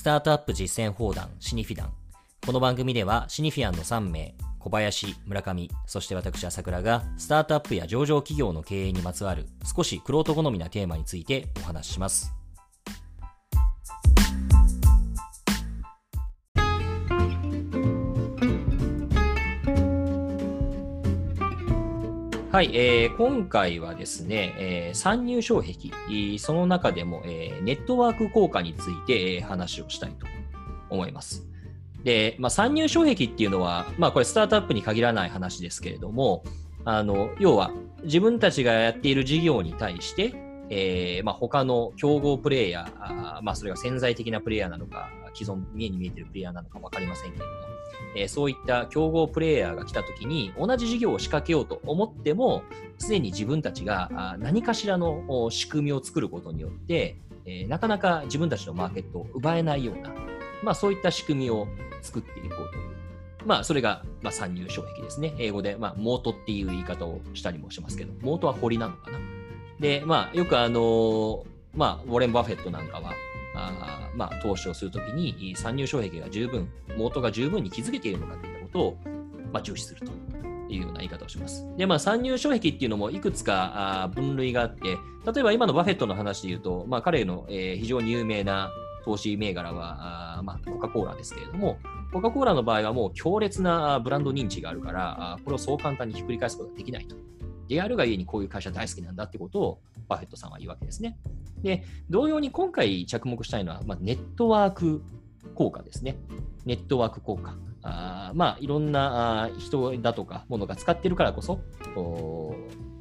スタートアップ実践砲弾シニフィダン。この番組ではシニフィアンの3名、小林、村上、そして私朝倉がスタートアップや上場企業の経営にまつわる少しクロート好みなテーマについてお話しします。はい、えー、今回はですね、えー、参入障壁、その中でも、えー、ネットワーク効果について、えー、話をしたいと思います。で、まあ、参入障壁っていうのは、まあ、これスタートアップに限らない話ですけれども、あの要は自分たちがやっている事業に対して、えーまあ、他の競合プレイヤー、まあ、それが潜在的なプレイヤーなのか、既存、見えに見えてるプレイヤーなのか分かりませんけれども、えー、そういった競合プレイヤーが来た時に同じ事業を仕掛けようと思ってもすでに自分たちが何かしらの仕組みを作ることによって、えー、なかなか自分たちのマーケットを奪えないような、まあ、そういった仕組みを作っていこうという。まあ、それが、まあ、参入障壁ですね。英語で、まあ、モートっていう言い方をしたりもしますけど、モートは堀なのかな。で、まあ、よくあのまあ、ウォレン・バフェットなんかは、あまあ、投資をするときに参入障壁が十分、モートが十分に築けているのかといったことを、まあ、重視するというような言い方をします。で、まあ、参入障壁っていうのもいくつかあ分類があって、例えば今のバフェットの話で言うと、まあ、彼の、えー、非常に有名な投資銘柄は、あまあ、コカ・コーラですけれども、コカ・コーラの場合はもう強烈なブランド認知があるから、これをそう簡単にひっくり返すことができないと。であるがゆえにこういう会社大好きなんだってことをバフェットさんは言うわけですね。で、同様に今回着目したいのは、まあ、ネットワーク効果ですね。ネットワーク効果。あまあ、いろんな人だとかものが使ってるからこそ、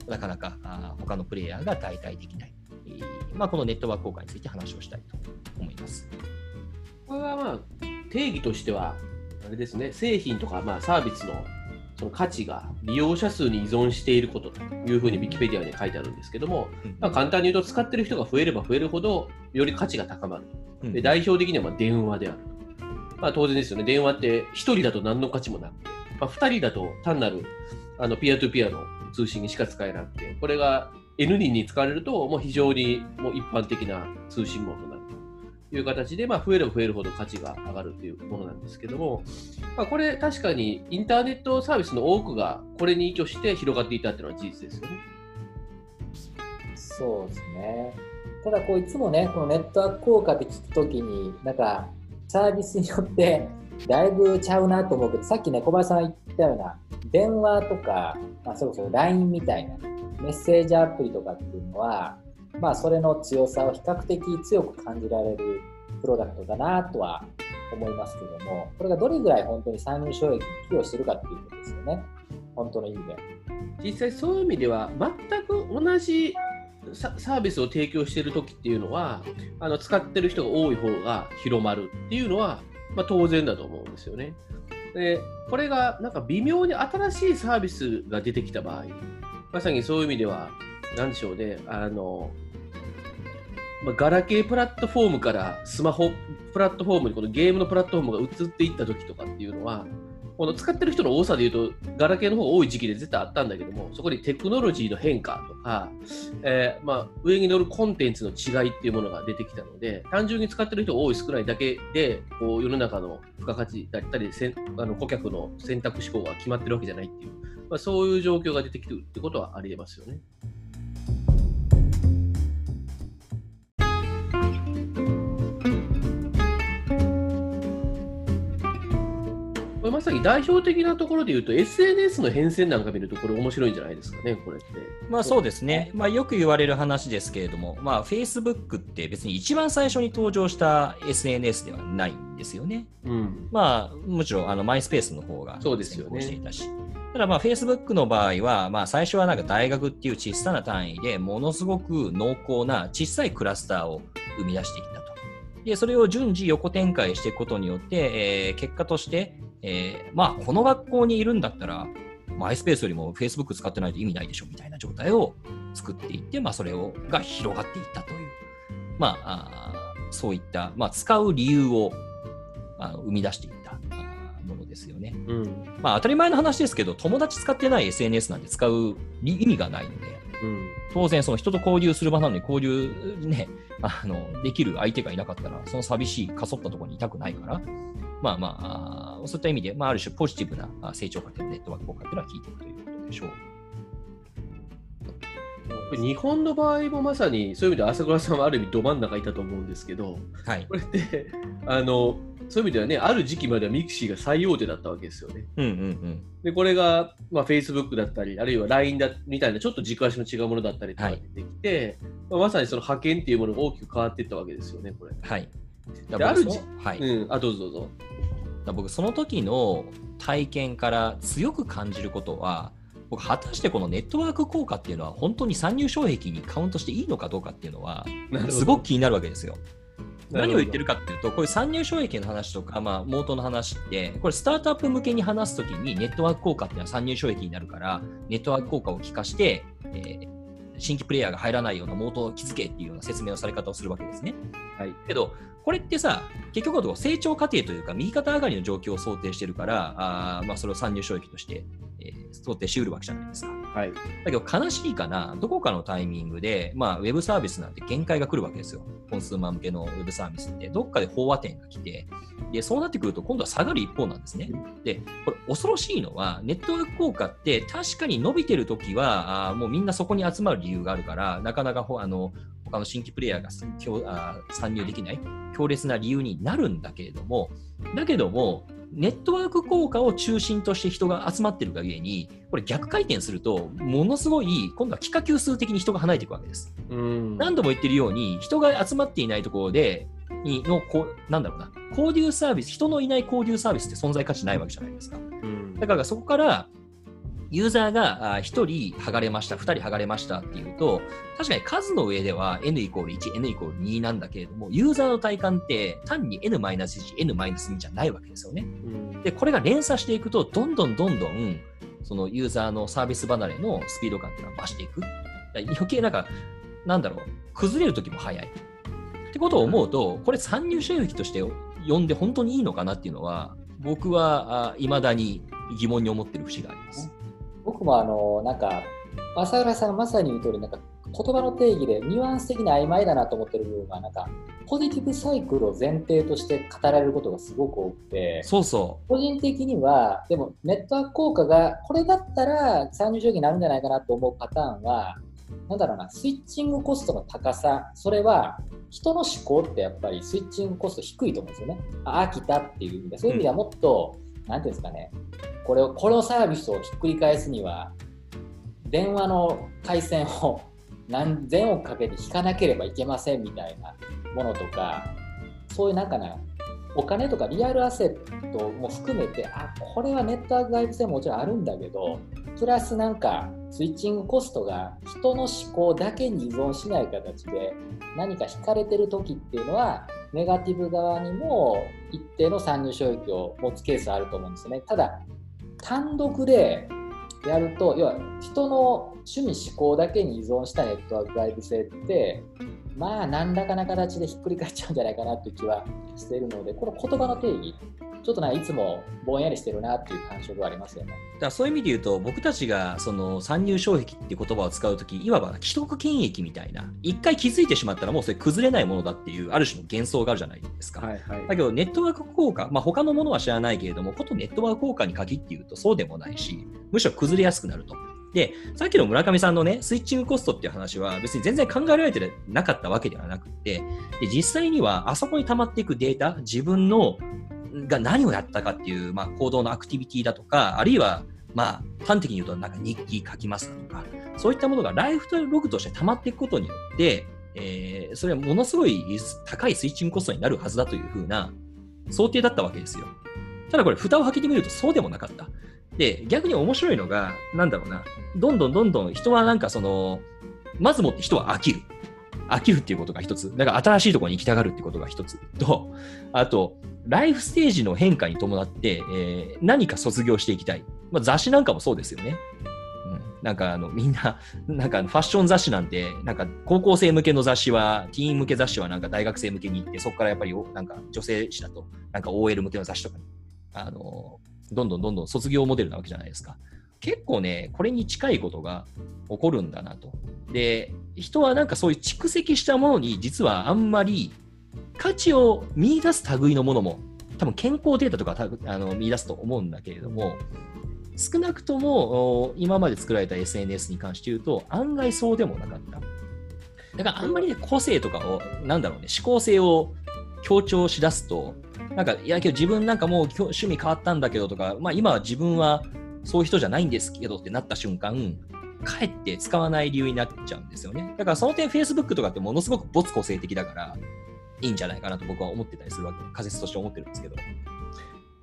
なかなかあ他のプレイヤーが代替できない。えまあ、このネットワーク効果について話をしたいと思います。これはまあ定義としては、あれですね、製品とかまあサービスのその価値が利用者数に依存していることというふうに Wikipedia に書いてあるんですけども、まあ、簡単に言うと使ってる人が増えれば増えるほどより価値が高まると。で代表的にはま電話であると。まあ、当然ですよね、電話って1人だと何の価値もなくて、まあ、2人だと単なるあのピアトゥピアの通信にしか使えなくて、これが N 人に使われると、もう非常にもう一般的な通信網と。いう形で、まあ、増えれば増えるほど価値が上がるというものなんですけども、まあ、これ確かにインターネットサービスの多くがこれに依拠して広がっていたっていうのは事実ですよね。そうですね。ただこういつもね、このネットワーク効果って聞くときに、なんかサービスによってだいぶちゃうなと思うけど、さっきね、小林さんが言ったような、電話とか、まあ、そろそろ LINE みたいなメッセージアプリとかっていうのは、まあ、それの強さを比較的強く感じられるプロダクトだなとは思いますけども、これがどれぐらい本当に参入障壁に寄与してるかっていうことですよね、本当の意味で。実際そういう意味では、全く同じサービスを提供している時っていうのは、あの使ってる人が多い方が広まるっていうのは、まあ、当然だと思うんですよね。でこれがなんか微妙に新しいサービスが出てきた場合、まさにそういう意味では、なんでしょうね、あのまあ、ガラケープラットフォームからスマホプラットフォームにこのゲームのプラットフォームが移っていった時とかっていうのは、この使ってる人の多さで言うと、ガラケーの方が多い時期で絶対あったんだけども、そこにテクノロジーの変化とか、えー、まあ、上に乗るコンテンツの違いっていうものが出てきたので、単純に使ってる人多い少ないだけで、こう世の中の付加価値だったり、せんあの顧客の選択思考が決まってるわけじゃないっていう、まあ、そういう状況が出てきてるってことはありえますよね。まさに代表的なところで言うと、SNS の変遷なんか見ると、これ面白いんじゃないですかね、これって。まあそうですね。まあよく言われる話ですけれども、まあ Facebook って別に一番最初に登場した SNS ではないんですよね。うん、まあむしろあのマイスペースの方がそうですよね。していたし。ただまあ Facebook の場合は、まあ最初はなんか大学っていう小さな単位でものすごく濃厚な小さいクラスターを生み出してきたと。で、それを順次横展開していくことによって、えー、結果として、えー、まあ、この学校にいるんだったら、マイスペースよりも Facebook 使ってないと意味ないでしょみたいな状態を作っていって、まあ、それをが広がっていったという、まあ、あそういった、まあ、使う理由をあの生み出していったものですよね。うん、まあ、当たり前の話ですけど、友達使ってない SNS なんて使う意味がないので、うん。当然、その人と交流する場なのに交流ね、あの、できる相手がいなかったら、その寂しい、かそったところにいたくないから、まあまあそういった意味で、まあ、ある種ポジティブなあ成長過程のネットワーク効果っていうのは効いていくということでしょう。日本の場合もまさにそういう意味では朝倉さんはある意味ど真ん中いたと思うんですけど、はい。これってあのそういう意味ではね、ある時期までは mixi が最大手だったわけですよね。うんうんうん。で、これが、まあ、Facebook だったり、あるいは LINE だみたいなちょっと軸足の違うものだったりとかはい出てきて、まあまさにその覇権っていうものが大きく変わっていったわけですよね、これ。はい。あるじはい。うん、あ、どうぞどうぞ。僕その時の体験から強く感じることは僕果たしてこのネットワーク効果っていうのは本当に参入障壁にカウントしていいのかどうかっていうのはすごく気になるわけですよ。何を言ってるかっていうとこういう参入障壁の話とか、まあ、モートの話ってこれスタートアップ向けに話すときにネットワーク効果っていうのは参入障壁になるからネットワーク効果を効かして、えー新規プレイヤーが入らないようなモートを築けっていうような説明のされ方をするわけですね。はい。けど、これってさ、結局のところ成長過程というか、右肩上がりの状況を想定してるから、あーまあ、それを参入障壁として、えー想定しうるわけじゃないですか。はい。だけど、悲しいかな、どこかのタイミングで、まあ、ウェブサービスなんて限界が来るわけですよ。コンスーマー向けのウェブサービスって、どっかで飽和点が来て、で、そうなってくると、今度は下がる一方なんですね。で、これ、恐ろしいのは、ネットワーク効果って、確かに伸びてるときは、あーもうみんなそこに集まる理由があるから、なかなかほあの他の新規プレイヤーが参入できない強烈な理由になるんだけれども、だけども、ネットワーク効果を中心として人が集まってるがゆえに、これ逆回転すると、ものすごい、今度は幾何級数的に人が離れていくわけです。うん。何度も言ってるように、人が集まっていないところで、にのこうなんだろうな、交流サービス、人のいない交流サービスって存在価値ないわけじゃないですか。うんだからそこから、ユーザーがあ1人剥がれました、2人剥がれましたっていうと、確かに数の上では n イコール1、n イコール2なんだけれども、ユーザーの体感って単に n-1、n-2 じゃないわけですよね。うんで、これが連鎖していくと、どんどんどんどん、そのユーザーのサービス離れのスピード感っていうのは増していく。余計なんか、なんだろう、崩れる時も早い。ってことを思うと、これ参入障壁として呼んで本当にいいのかなっていうのは、僕はいまだに疑問に思ってる節があります。僕もあのなんか朝浦さんがまさに言う通りなんか言葉の定義でニュアンス的に曖昧だなと思ってる部分はなんかポジティブサイクルを前提として語られることがすごく多くて。そうそ個人的にはでもネットワーク効果がこれだったら参入障壁になるんじゃないかなと思うパターンはなんだろうなスイッチングコストの高さそれは人の思考ってやっぱりスイッチングコスト低いと思うんですよね。あ飽きたっていう意味で。そういう意味ではもっと、なん何ていうんですかね。これをこのサービスをひっくり返すには電話の回線を何千億かけて引かなければいけませんみたいなものとかそういうなんかなお金とかリアルアセットも含めてあこれはネットワーク外部性ももちろんあるんだけどプラスなんかスイッチングコストが人の思考だけに依存しない形で何か引かれてる時っていうのはネガティブ側にも一定の参入障壁を持つケースあると思うんですよね。ただ単独でやると要は人の趣味思考だけに依存したネットワークライブ性ってまあ何らかの形でひっくり返っちゃうんじゃないかなという気はしているのでこの言葉の定義ちょっとなんかいつもぼんやりしてるなっていう感触がありますよね。う。だからそういう意味で言うと、僕たちがその参入障壁っていう言葉を使うとき、いわば既得権益みたいな、一回気づいてしまったらもうそれ崩れないものだっていう、ある種の幻想があるじゃないですか。はいはいだけど、ネットワーク効果、まあ、他のものは知らないけれども、ことネットワーク効果に限って言うとそうでもないし、むしろ崩れやすくなると。で、さっきの村上さんのね、スイッチングコストっていう話は別に全然考えられてなかったわけではなくて、で実際にはあそこに溜まっていくデータ、自分のが何をやったかっていう、まあ、行動のアクティビティだとか、あるいは、まあ、端的に言うと、なんか日記書きますだとか、そういったものがライフログとして溜まっていくことによって、えーそれはものすごい高いスイッチングコストになるはずだというふうな想定だったわけですよ。ただこれ、蓋を開けてみるとそうでもなかった。で、逆に面白いのが、なんだろうな、どんどんどんどん人はなんかその、まずもって人は飽きる。飽きるっていうことが一つ。だから新しいところに行きたがるっていうことが一つと、あと、ライフステージの変化に伴って、えー何か卒業していきたい。まあ、雑誌なんかもそうですよね。うん、なんかあのみんな、なんかファッション雑誌なんて、なんか高校生向けの雑誌は、ティーン向け雑誌はなんか大学生向けに行って、そこからやっぱりなんか女性誌だと、なんか OL 向けの雑誌とかに、あの、どんどんどんどん卒業モデルなわけじゃないですか。結構ね、これに近いことが起こるんだなと。で、人はなんかそういう蓄積したものに実はあんまり価値を見出す類のものも、多分健康データとかあの見出すと思うんだけれども、少なくとも今まで作られた SNS に関して言うと、案外そうでもなかった。だからあんまりね、個性とかを、なんだろうね、思考性を強調しだすと、なんか、いや、けど自分なんかもう趣味変わったんだけどとか、まあ今は自分はそういう人じゃないんですけどってなった瞬間、かえって使わない理由になっちゃうんですよね。だからその点 Facebook とかってものすごく没個性的だから、いいんじゃないかなと僕は思ってたりするわけ。仮説として思ってるんですけど。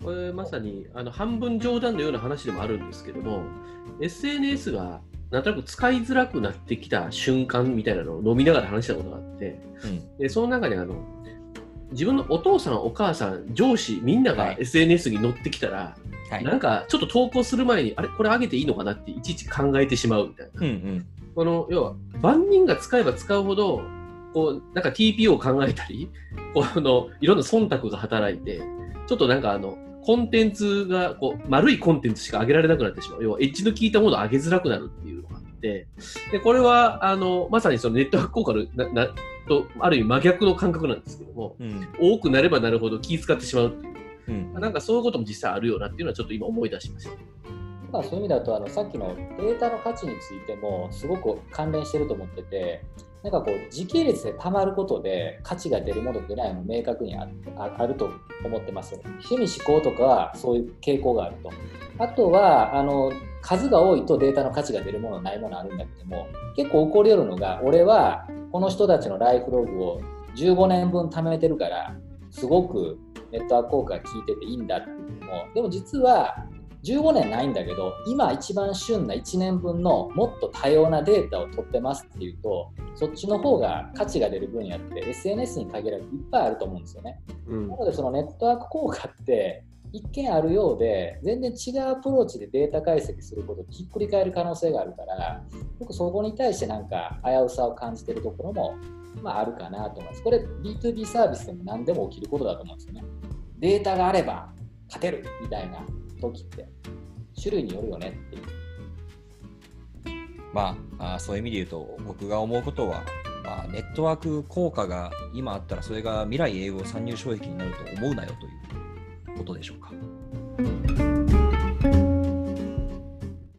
これまさにあの半分冗談のような話でもあるんですけども SNS がなんとなく使いづらくなってきた瞬間みたいなのを飲みながら話したことがあって、うん、でその中であの自分のお父さんお母さん上司みんなが SNS に乗ってきたら、はい、なんかちょっと投稿する前にあれ？これ上げていいのかなっていちいち考えてしまうみたいな、うんうん、この要は万人が使えば使うほどこうなんか TPO を考えたり このいろんな忖度が働いてちょっとなんかあのコンテンツがこう丸いコンテンツしか上げられなくなってしまう。要はエッジの効いたものを上げづらくなるっていうのがあってでこれはあのまさにそのネットワーク効果のななとある意味真逆の感覚なんですけども、うん、多くなればなるほど気遣ってしまうっていう、うん、なんかそういうことも実際あるよなっていうのはちょっと今思い出しました。まあ、そういう意味だとあのさっきのデータの価値についてもすごく関連してると思っててなんかこう時系列でたまることで価値が出るもの出ないの明確にあると思ってます。趣味思考とかはそういう傾向があると。あとはあの数が多いとデータの価値が出るものないものあるんだけども結構起こり得るのが俺はこの人たちのライフログを15年分貯めてるからすごくネットワーク効果が効いてていいんだっていうのもでも実は15年ないんだけど今一番旬な1年分のもっと多様なデータを取ってますっていうとそっちの方が価値が出る分野って SNS に限らずいっぱいあると思うんですよね。うん、なのでそのネットワーク効果って一見あるようで全然違うアプローチでデータ解析することをひっくり返る可能性があるから僕そこに対してなんか危うさを感じてるところも、まあ、あるかなと思います。これ B2B サービスでも何でも起きることだと思うんですよね。データがあれば勝てるみたいな時って種類によるよねっていう。まあ、あそういう意味で言うと僕が思うことは、まあ、ネットワーク効果が今あったらそれが未来英語参入障壁になると思うなよということでしょうか。